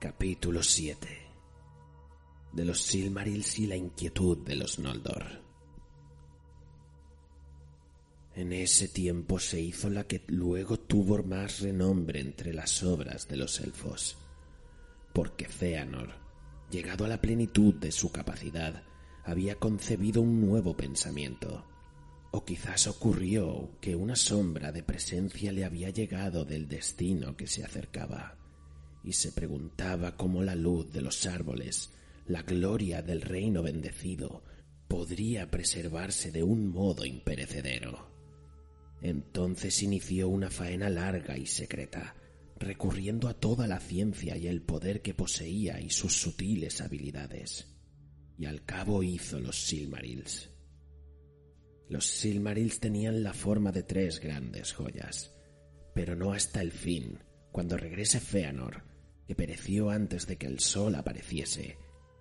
Capítulo 7 De los Silmarils y la inquietud de los Noldor. En ese tiempo se hizo la que luego tuvo más renombre entre las obras de los elfos, porque Feanor, llegado a la plenitud de su capacidad, había concebido un nuevo pensamiento. O quizás ocurrió que una sombra de presencia le había llegado del destino que se acercaba y se preguntaba cómo la luz de los árboles, la gloria del reino bendecido, podría preservarse de un modo imperecedero. Entonces inició una faena larga y secreta, recurriendo a toda la ciencia y el poder que poseía y sus sutiles habilidades. Y al cabo hizo los Silmarils. Los Silmarils tenían la forma de tres grandes joyas, pero no hasta el fin, cuando regrese Feanor, que pereció antes de que el sol apareciese,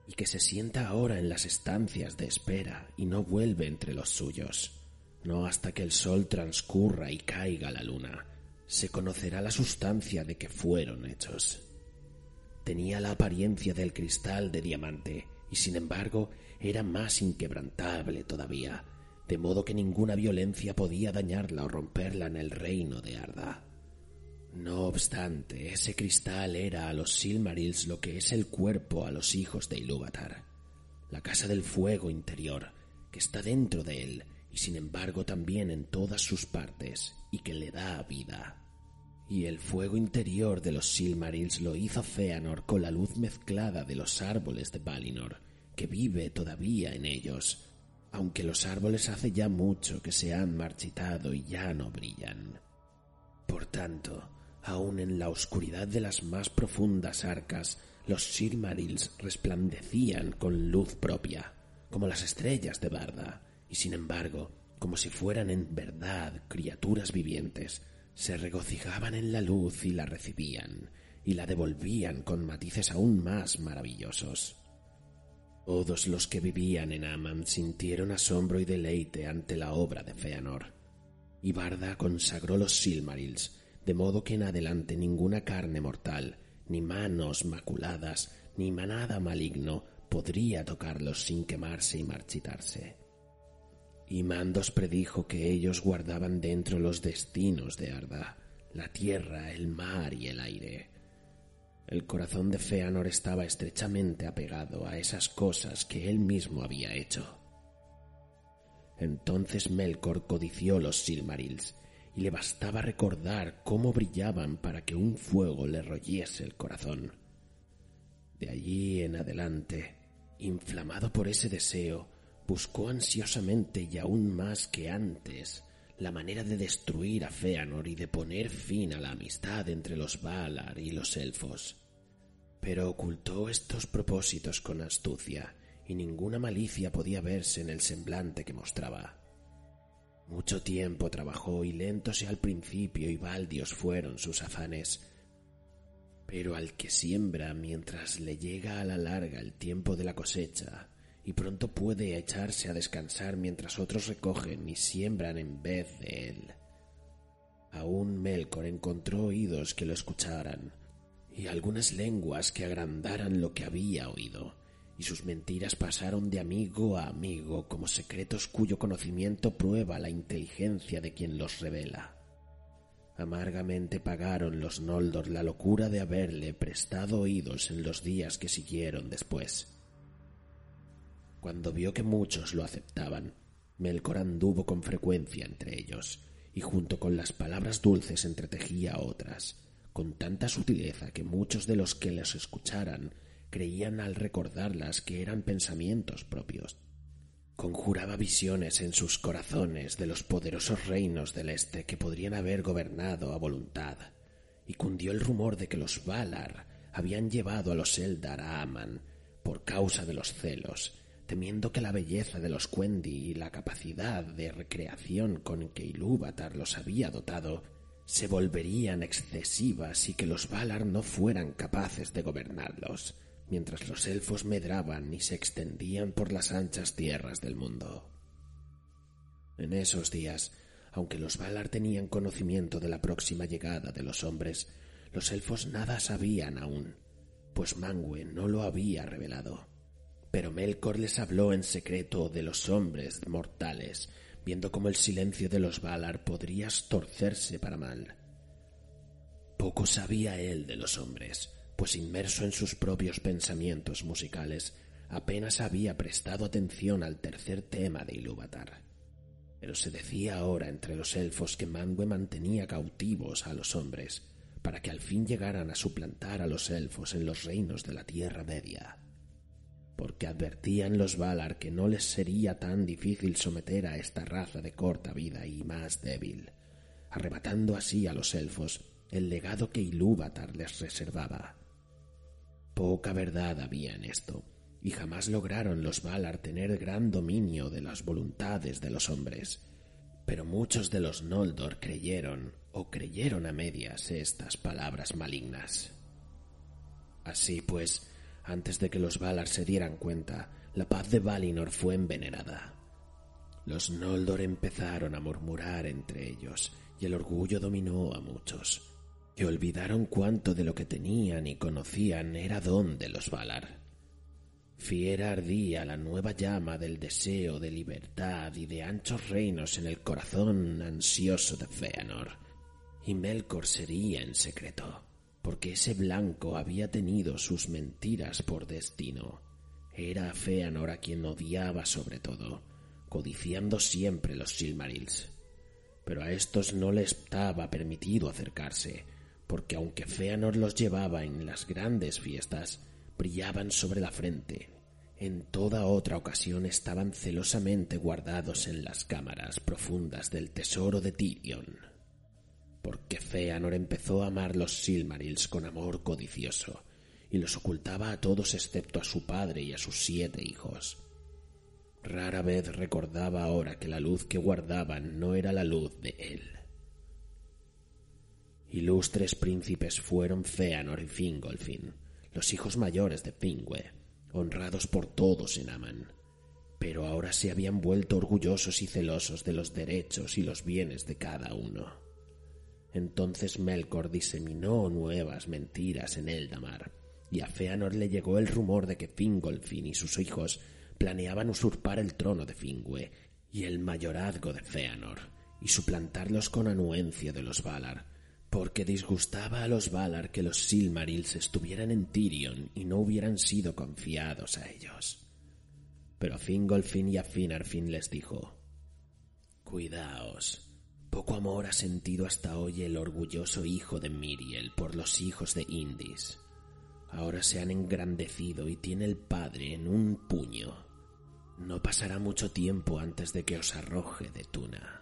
y que se sienta ahora en las estancias de espera y no vuelve entre los suyos. No hasta que el sol transcurra y caiga la luna, se conocerá la sustancia de que fueron hechos. Tenía la apariencia del cristal de diamante, y sin embargo era más inquebrantable todavía, de modo que ninguna violencia podía dañarla o romperla en el reino de Arda. No obstante, ese cristal era a los Silmarils lo que es el cuerpo a los hijos de Ilúvatar, la casa del fuego interior, que está dentro de él y sin embargo también en todas sus partes, y que le da vida. Y el fuego interior de los Silmarils lo hizo Feanor con la luz mezclada de los árboles de Valinor, que vive todavía en ellos, aunque los árboles hace ya mucho que se han marchitado y ya no brillan. Por tanto, aun en la oscuridad de las más profundas arcas, los Silmarils resplandecían con luz propia, como las estrellas de Barda, y sin embargo, como si fueran en verdad criaturas vivientes, se regocijaban en la luz y la recibían, y la devolvían con matices aún más maravillosos. Todos los que vivían en Aman sintieron asombro y deleite ante la obra de Feanor, y Barda consagró los Silmarils, de modo que en adelante ninguna carne mortal, ni manos maculadas, ni manada maligno podría tocarlos sin quemarse y marchitarse. Y Mandos predijo que ellos guardaban dentro los destinos de Arda, la tierra, el mar y el aire. El corazón de Feanor estaba estrechamente apegado a esas cosas que él mismo había hecho. Entonces Melkor codició los Silmarils, y le bastaba recordar cómo brillaban para que un fuego le royese el corazón. De allí en adelante, inflamado por ese deseo, buscó ansiosamente y aún más que antes la manera de destruir a Feanor y de poner fin a la amistad entre los Valar y los elfos. Pero ocultó estos propósitos con astucia, y ninguna malicia podía verse en el semblante que mostraba. Mucho tiempo trabajó y lentos al principio y baldios fueron sus afanes. Pero al que siembra mientras le llega a la larga el tiempo de la cosecha, y pronto puede echarse a descansar mientras otros recogen y siembran en vez de él. Aún Melkor encontró oídos que lo escucharan, y algunas lenguas que agrandaran lo que había oído, y sus mentiras pasaron de amigo a amigo como secretos cuyo conocimiento prueba la inteligencia de quien los revela. Amargamente pagaron los Noldor la locura de haberle prestado oídos en los días que siguieron después. Cuando vio que muchos lo aceptaban, Melkor anduvo con frecuencia entre ellos, y junto con las palabras dulces entretejía otras, con tanta sutileza que muchos de los que los escucharan creían al recordarlas que eran pensamientos propios. Conjuraba visiones en sus corazones de los poderosos reinos del Este que podrían haber gobernado a voluntad, y cundió el rumor de que los Valar habían llevado a los Eldar a Aman por causa de los celos, temiendo que la belleza de los Quendi y la capacidad de recreación con que Ilúvatar los había dotado se volverían excesivas y que los Valar no fueran capaces de gobernarlos, mientras los elfos medraban y se extendían por las anchas tierras del mundo. En esos días, aunque los Valar tenían conocimiento de la próxima llegada de los hombres, los elfos nada sabían aún, pues Mangue no lo había revelado. Pero Melkor les habló en secreto de los hombres mortales, viendo cómo el silencio de los Valar podría torcerse para mal. Poco sabía él de los hombres, pues inmerso en sus propios pensamientos musicales, apenas había prestado atención al tercer tema de Ilúvatar. Pero se decía ahora entre los elfos que Mangue mantenía cautivos a los hombres, para que al fin llegaran a suplantar a los elfos en los reinos de la Tierra Media porque advertían los Valar que no les sería tan difícil someter a esta raza de corta vida y más débil, arrebatando así a los elfos el legado que Ilúvatar les reservaba. Poca verdad había en esto, y jamás lograron los Valar tener gran dominio de las voluntades de los hombres. Pero muchos de los Noldor creyeron, o creyeron a medias, estas palabras malignas. Así pues, antes de que los Valar se dieran cuenta, la paz de Valinor fue envenenada. Los Noldor empezaron a murmurar entre ellos, y el orgullo dominó a muchos, que olvidaron cuánto de lo que tenían y conocían era don de los Valar. Fiera ardía la nueva llama del deseo de libertad y de anchos reinos en el corazón ansioso de Feanor, y Melkor sería en secreto porque ese blanco había tenido sus mentiras por destino. Era Feanor a quien odiaba sobre todo, codiciando siempre los Silmarils. Pero a estos no les estaba permitido acercarse, porque aunque Feanor los llevaba en las grandes fiestas, brillaban sobre la frente. En toda otra ocasión estaban celosamente guardados en las cámaras profundas del tesoro de Tirion porque Feanor empezó a amar los Silmarils con amor codicioso, y los ocultaba a todos excepto a su padre y a sus siete hijos. Rara vez recordaba ahora que la luz que guardaban no era la luz de él. Ilustres príncipes fueron Feanor y Fingolfin, los hijos mayores de Fingüe, honrados por todos en Aman, pero ahora se habían vuelto orgullosos y celosos de los derechos y los bienes de cada uno. Entonces Melkor diseminó nuevas mentiras en Eldamar, y a Feanor le llegó el rumor de que Fingolfin y sus hijos planeaban usurpar el trono de Fingüe y el mayorazgo de Feanor, y suplantarlos con anuencia de los Valar, porque disgustaba a los Valar que los Silmarils estuvieran en Tirion y no hubieran sido confiados a ellos. Pero Fingolfin y a Finarfin les dijo Cuidaos, poco amor ha sentido hasta hoy el orgulloso hijo de Miriel por los hijos de Indis. Ahora se han engrandecido y tiene el padre en un puño. No pasará mucho tiempo antes de que os arroje de Tuna.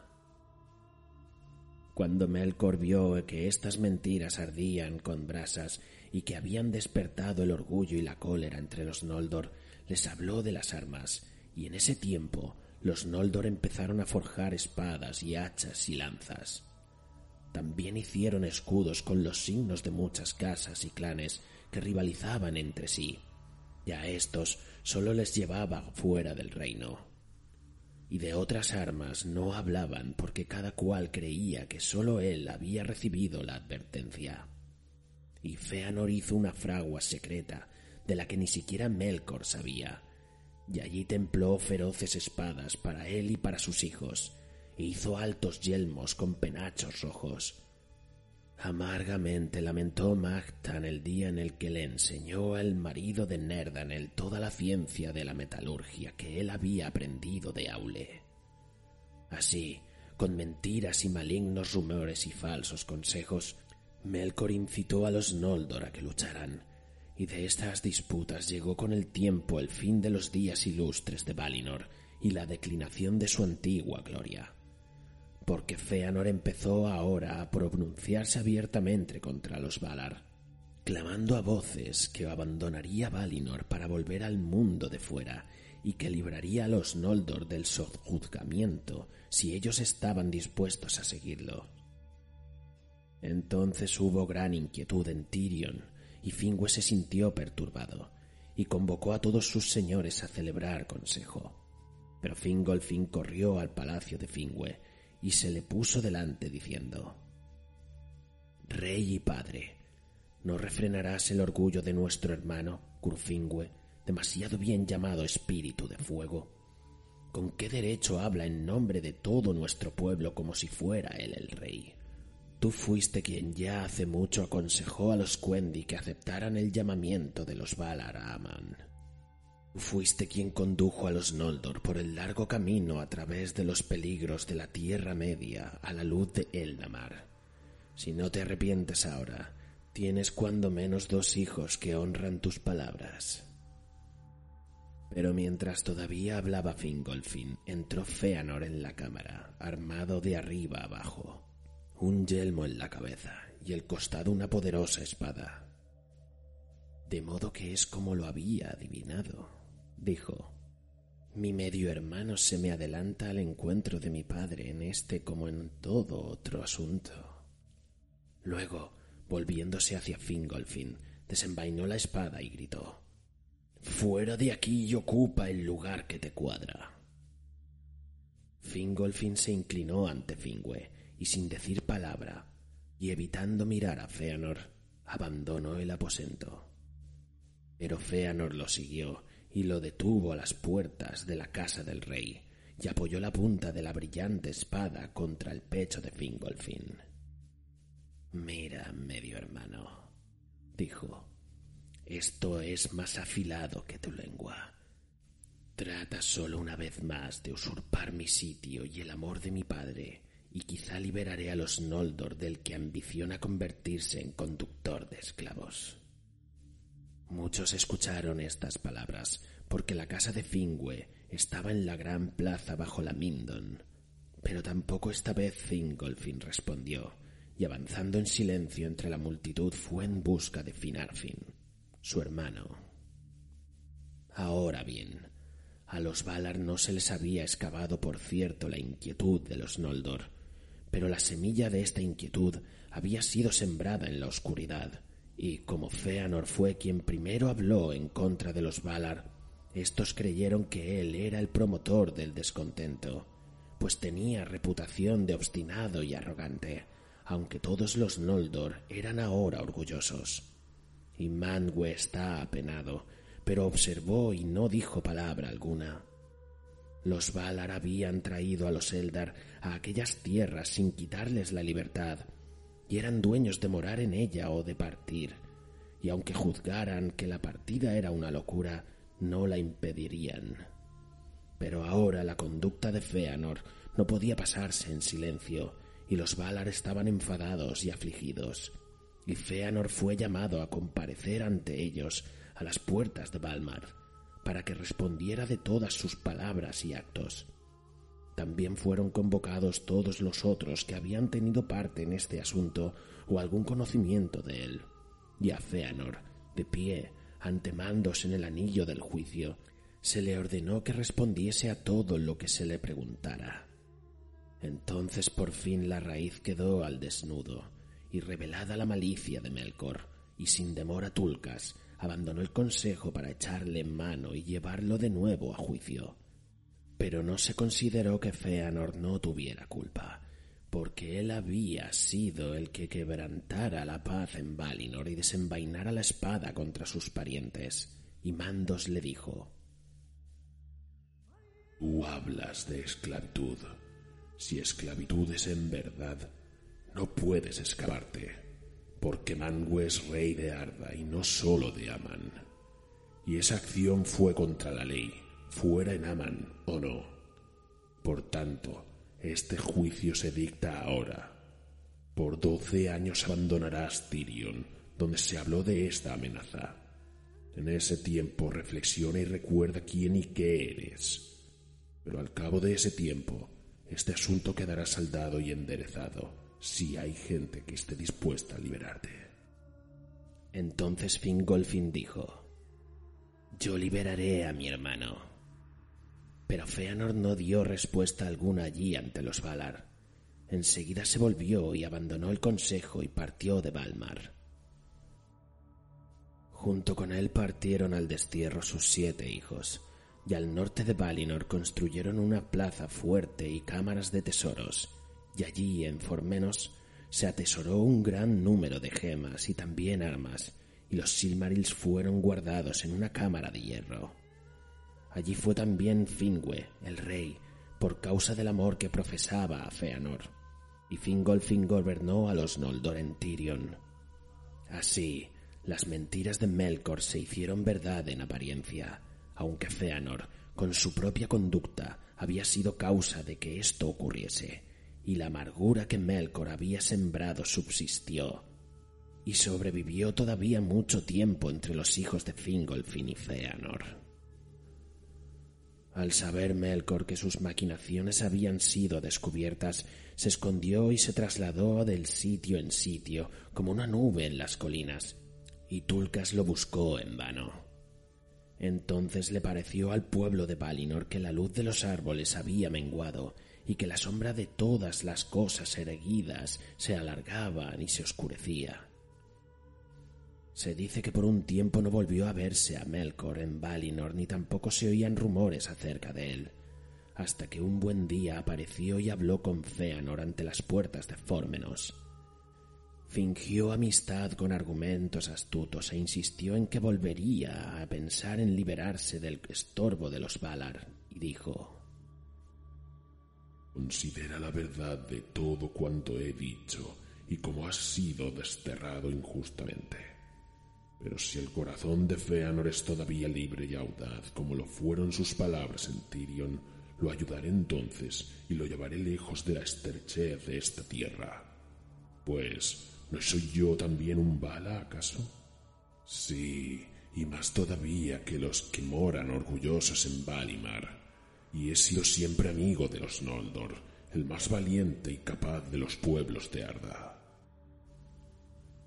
Cuando Melkor vio que estas mentiras ardían con brasas y que habían despertado el orgullo y la cólera entre los Noldor, les habló de las armas, y en ese tiempo los Noldor empezaron a forjar espadas y hachas y lanzas. También hicieron escudos con los signos de muchas casas y clanes que rivalizaban entre sí, y a estos sólo les llevaba fuera del reino. Y de otras armas no hablaban porque cada cual creía que sólo él había recibido la advertencia. Y Feanor hizo una fragua secreta de la que ni siquiera Melkor sabía, y allí templó feroces espadas para él y para sus hijos, e hizo altos yelmos con penachos rojos. Amargamente lamentó Magtan el día en el que le enseñó al marido de Nerdanel toda la ciencia de la metalurgia que él había aprendido de Aule. Así, con mentiras y malignos rumores y falsos consejos, Melkor incitó a los Noldor a que lucharan, y de estas disputas llegó con el tiempo el fin de los días ilustres de Valinor y la declinación de su antigua gloria. Porque Feanor empezó ahora a pronunciarse abiertamente contra los Valar, clamando a voces que abandonaría Valinor para volver al mundo de fuera y que libraría a los Noldor del sojuzgamiento si ellos estaban dispuestos a seguirlo. Entonces hubo gran inquietud en Tirion, y Fingüe se sintió perturbado, y convocó a todos sus señores a celebrar consejo. Pero Fingolfin corrió al palacio de Fingüe y se le puso delante diciendo Rey y padre, ¿no refrenarás el orgullo de nuestro hermano, Curfingüe, demasiado bien llamado espíritu de fuego? ¿Con qué derecho habla en nombre de todo nuestro pueblo como si fuera él el rey? Tú fuiste quien ya hace mucho aconsejó a los Quendi que aceptaran el llamamiento de los Valar a Aman. Fuiste quien condujo a los Noldor por el largo camino a través de los peligros de la Tierra Media a la luz de Eldamar. Si no te arrepientes ahora, tienes cuando menos dos hijos que honran tus palabras. Pero mientras todavía hablaba Fingolfin, entró Feanor en la cámara, armado de arriba abajo un yelmo en la cabeza y el costado una poderosa espada. De modo que es como lo había adivinado, dijo. Mi medio hermano se me adelanta al encuentro de mi padre en este como en todo otro asunto. Luego, volviéndose hacia Fingolfin, desenvainó la espada y gritó Fuera de aquí y ocupa el lugar que te cuadra. Fingolfin se inclinó ante Fingüe y sin decir palabra, y evitando mirar a Feanor, abandonó el aposento. Pero Feanor lo siguió y lo detuvo a las puertas de la casa del rey, y apoyó la punta de la brillante espada contra el pecho de Fingolfin. Mira, medio hermano, dijo, esto es más afilado que tu lengua. Trata solo una vez más de usurpar mi sitio y el amor de mi padre, y quizá liberaré a los Noldor del que ambiciona convertirse en conductor de esclavos. Muchos escucharon estas palabras, porque la casa de Fingüe estaba en la gran plaza bajo la Mindon. Pero tampoco esta vez Fingolfin respondió, y avanzando en silencio entre la multitud fue en busca de Finarfin, su hermano. Ahora bien, a los Valar no se les había excavado por cierto la inquietud de los Noldor, pero la semilla de esta inquietud había sido sembrada en la oscuridad, y como Feanor fue quien primero habló en contra de los Valar, estos creyeron que él era el promotor del descontento, pues tenía reputación de obstinado y arrogante, aunque todos los Noldor eran ahora orgullosos. Y Manwë está apenado, pero observó y no dijo palabra alguna. Los Valar habían traído a los Eldar a aquellas tierras sin quitarles la libertad, y eran dueños de morar en ella o de partir, y aunque juzgaran que la partida era una locura, no la impedirían. Pero ahora la conducta de Feanor no podía pasarse en silencio, y los Valar estaban enfadados y afligidos, y Feanor fue llamado a comparecer ante ellos a las puertas de Valmar para que respondiera de todas sus palabras y actos. También fueron convocados todos los otros que habían tenido parte en este asunto o algún conocimiento de él, y a Feanor, de pie, ante mandos en el anillo del juicio, se le ordenó que respondiese a todo lo que se le preguntara. Entonces por fin la raíz quedó al desnudo, y revelada la malicia de Melkor, y sin demora Tulcas, abandonó el consejo para echarle mano y llevarlo de nuevo a juicio. Pero no se consideró que Feanor no tuviera culpa, porque él había sido el que quebrantara la paz en Valinor y desenvainara la espada contra sus parientes. Y Mandos le dijo Tú hablas de esclavitud. Si esclavitud es en verdad, no puedes escaparte porque Manwë es rey de Arda y no solo de Aman. Y esa acción fue contra la ley, fuera en Aman o no. Por tanto, este juicio se dicta ahora. Por doce años abandonarás Tirion, donde se habló de esta amenaza, En ese tiempo reflexiona y recuerda quién y qué eres. Pero al cabo de ese tiempo, este asunto quedará saldado y enderezado si hay gente que esté dispuesta a liberarte. Entonces Fingolfin dijo, Yo liberaré a mi hermano. Pero Feanor no dio respuesta alguna allí ante los Valar. Enseguida se volvió y abandonó el consejo y partió de Valmar. Junto con él partieron al destierro sus siete hijos, y al norte de Valinor construyeron una plaza fuerte y cámaras de tesoros, y allí en Formenos se atesoró un gran número de gemas y también armas, y los Silmarils fueron guardados en una cámara de hierro. Allí fue también Fingue, el rey, por causa del amor que profesaba a Feanor, y Fingolfin gobernó a los Noldor en Tirion. Así, las mentiras de Melkor se hicieron verdad en apariencia, aunque Feanor, con su propia conducta, había sido causa de que esto ocurriese, y la amargura que Melkor había sembrado subsistió, y sobrevivió todavía mucho tiempo entre los hijos de Fingolfin y Feanor. Al saber Melkor que sus maquinaciones habían sido descubiertas, se escondió y se trasladó del sitio en sitio como una nube en las colinas, y Tulcas lo buscó en vano. Entonces le pareció al pueblo de Valinor que la luz de los árboles había menguado y que la sombra de todas las cosas erguidas se alargaban y se oscurecía. Se dice que por un tiempo no volvió a verse a Melkor en Valinor ni tampoco se oían rumores acerca de él, hasta que un buen día apareció y habló con Feanor ante las puertas de Fórmenos. Fingió amistad con argumentos astutos e insistió en que volvería a pensar en liberarse del estorbo de los Valar, y dijo Considera la verdad de todo cuanto he dicho y cómo has sido desterrado injustamente. Pero si el corazón de Feanor es todavía libre y audaz, como lo fueron sus palabras en Tirion, lo ayudaré entonces y lo llevaré lejos de la estrechez de esta tierra. Pues, ¿no soy yo también un bala, acaso? Sí, y más todavía que los que moran orgullosos en Valimar. Y he sido siempre amigo de los Noldor, el más valiente y capaz de los pueblos de Arda.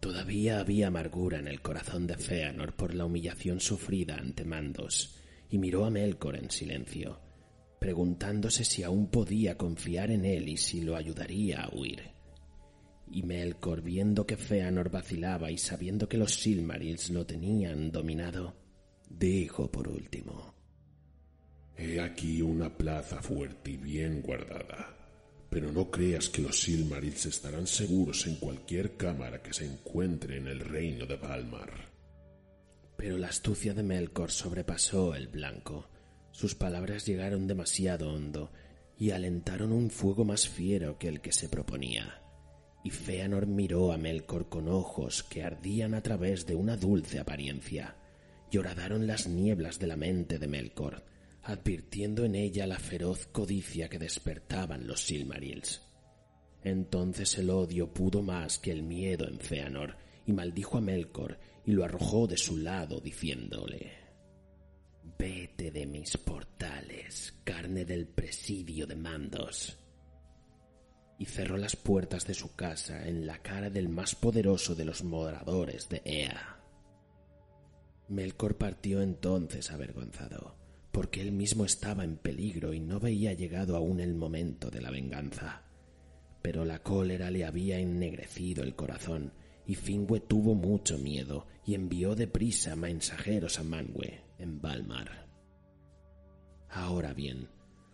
Todavía había amargura en el corazón de Feanor por la humillación sufrida ante Mandos, y miró a Melkor en silencio, preguntándose si aún podía confiar en él y si lo ayudaría a huir. Y Melkor, viendo que Feanor vacilaba y sabiendo que los Silmarils lo tenían dominado, dijo por último: He aquí una plaza fuerte y bien guardada pero no creas que los Silmarils estarán seguros en cualquier cámara que se encuentre en el reino de Valmar. Pero la astucia de Melkor sobrepasó el blanco. Sus palabras llegaron demasiado hondo y alentaron un fuego más fiero que el que se proponía. Y Feanor miró a Melkor con ojos que ardían a través de una dulce apariencia. Lloradaron las nieblas de la mente de Melkor, advirtiendo en ella la feroz codicia que despertaban los Silmarils. Entonces el odio pudo más que el miedo en Feanor y maldijo a Melkor y lo arrojó de su lado diciéndole Vete de mis portales, carne del presidio de mandos. Y cerró las puertas de su casa en la cara del más poderoso de los moradores de Ea. Melkor partió entonces avergonzado porque él mismo estaba en peligro y no veía llegado aún el momento de la venganza. Pero la cólera le había ennegrecido el corazón y Fingüe tuvo mucho miedo y envió deprisa mensajeros a Manwë en Valmar. Ahora bien,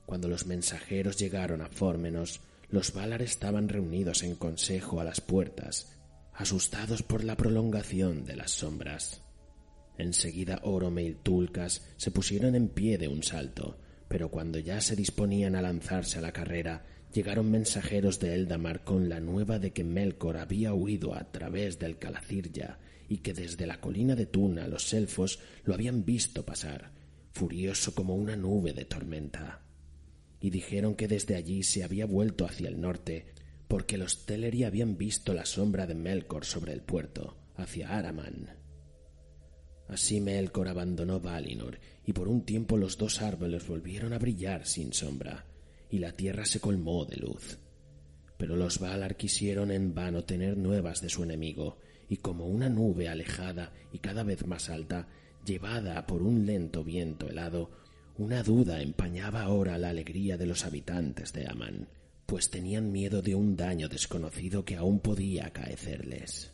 cuando los mensajeros llegaron a Fórmenos, los Valar estaban reunidos en consejo a las puertas, asustados por la prolongación de las sombras. Enseguida Orome y Tulcas se pusieron en pie de un salto, pero cuando ya se disponían a lanzarse a la carrera, llegaron mensajeros de Eldamar con la nueva de que Melkor había huido a través del Calacirya y que desde la colina de Tuna los elfos lo habían visto pasar, furioso como una nube de tormenta. Y dijeron que desde allí se había vuelto hacia el norte, porque los Teleri habían visto la sombra de Melkor sobre el puerto, hacia Araman. Así Melkor abandonó Valinor, y por un tiempo los dos árboles volvieron a brillar sin sombra, y la tierra se colmó de luz. Pero los Valar quisieron en vano tener nuevas de su enemigo, y como una nube alejada y cada vez más alta, llevada por un lento viento helado, una duda empañaba ahora la alegría de los habitantes de Aman, pues tenían miedo de un daño desconocido que aún podía acaecerles.